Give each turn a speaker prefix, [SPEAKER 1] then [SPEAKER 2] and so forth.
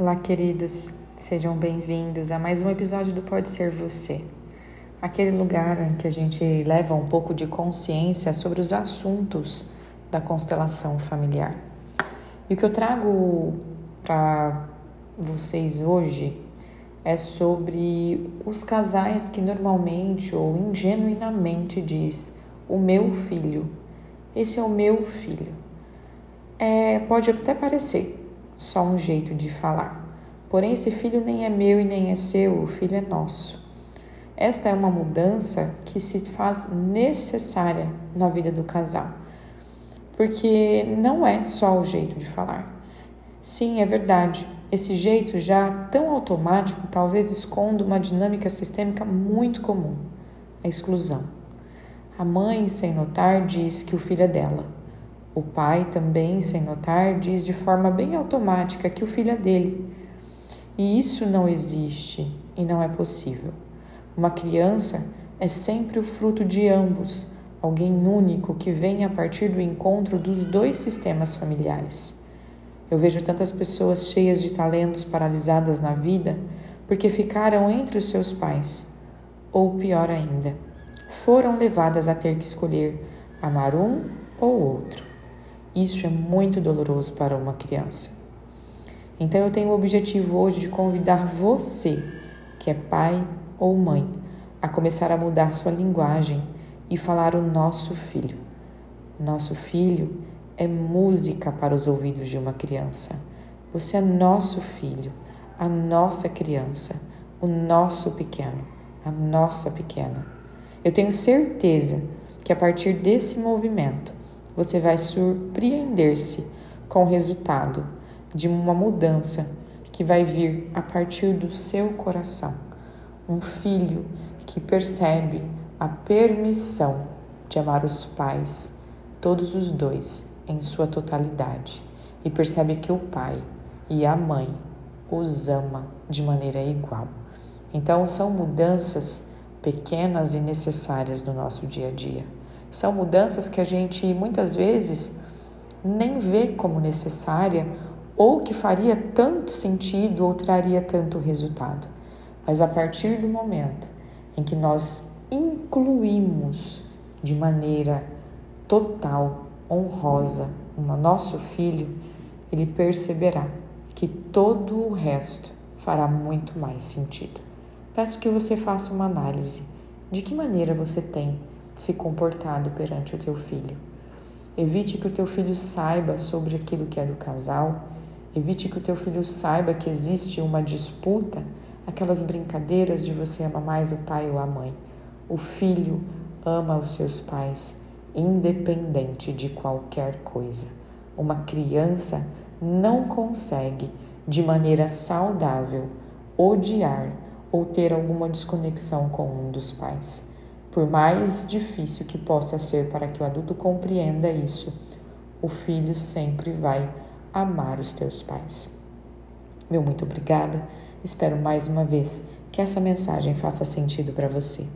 [SPEAKER 1] Olá, queridos, sejam bem-vindos a mais um episódio do Pode Ser Você, aquele lugar que a gente leva um pouco de consciência sobre os assuntos da constelação familiar. E o que eu trago para vocês hoje é sobre os casais que normalmente ou ingenuinamente diz o meu filho, esse é o meu filho. É, pode até parecer, só um jeito de falar. Porém, esse filho nem é meu e nem é seu, o filho é nosso. Esta é uma mudança que se faz necessária na vida do casal, porque não é só o jeito de falar. Sim, é verdade. Esse jeito já tão automático talvez esconda uma dinâmica sistêmica muito comum: a exclusão. A mãe, sem notar, diz que o filho é dela o pai também, sem notar, diz de forma bem automática que o filho é dele. E isso não existe e não é possível. Uma criança é sempre o fruto de ambos, alguém único que vem a partir do encontro dos dois sistemas familiares. Eu vejo tantas pessoas cheias de talentos paralisadas na vida porque ficaram entre os seus pais, ou pior ainda, foram levadas a ter que escolher amar um ou outro. Isso é muito doloroso para uma criança. Então eu tenho o objetivo hoje de convidar você, que é pai ou mãe, a começar a mudar sua linguagem e falar o nosso filho. Nosso filho é música para os ouvidos de uma criança. Você é nosso filho, a nossa criança, o nosso pequeno, a nossa pequena. Eu tenho certeza que a partir desse movimento você vai surpreender-se com o resultado de uma mudança que vai vir a partir do seu coração. Um filho que percebe a permissão de amar os pais, todos os dois, em sua totalidade, e percebe que o pai e a mãe os ama de maneira igual. Então, são mudanças pequenas e necessárias no nosso dia a dia. São mudanças que a gente muitas vezes nem vê como necessária ou que faria tanto sentido ou traria tanto resultado. Mas a partir do momento em que nós incluímos de maneira total, honrosa, o nosso filho, ele perceberá que todo o resto fará muito mais sentido. Peço que você faça uma análise de que maneira você tem se comportado perante o teu filho. Evite que o teu filho saiba sobre aquilo que é do casal. Evite que o teu filho saiba que existe uma disputa, aquelas brincadeiras de você ama mais o pai ou a mãe. O filho ama os seus pais, independente de qualquer coisa. Uma criança não consegue, de maneira saudável, odiar ou ter alguma desconexão com um dos pais. Por mais difícil que possa ser para que o adulto compreenda isso, o filho sempre vai amar os teus pais. Meu muito obrigada. Espero mais uma vez que essa mensagem faça sentido para você.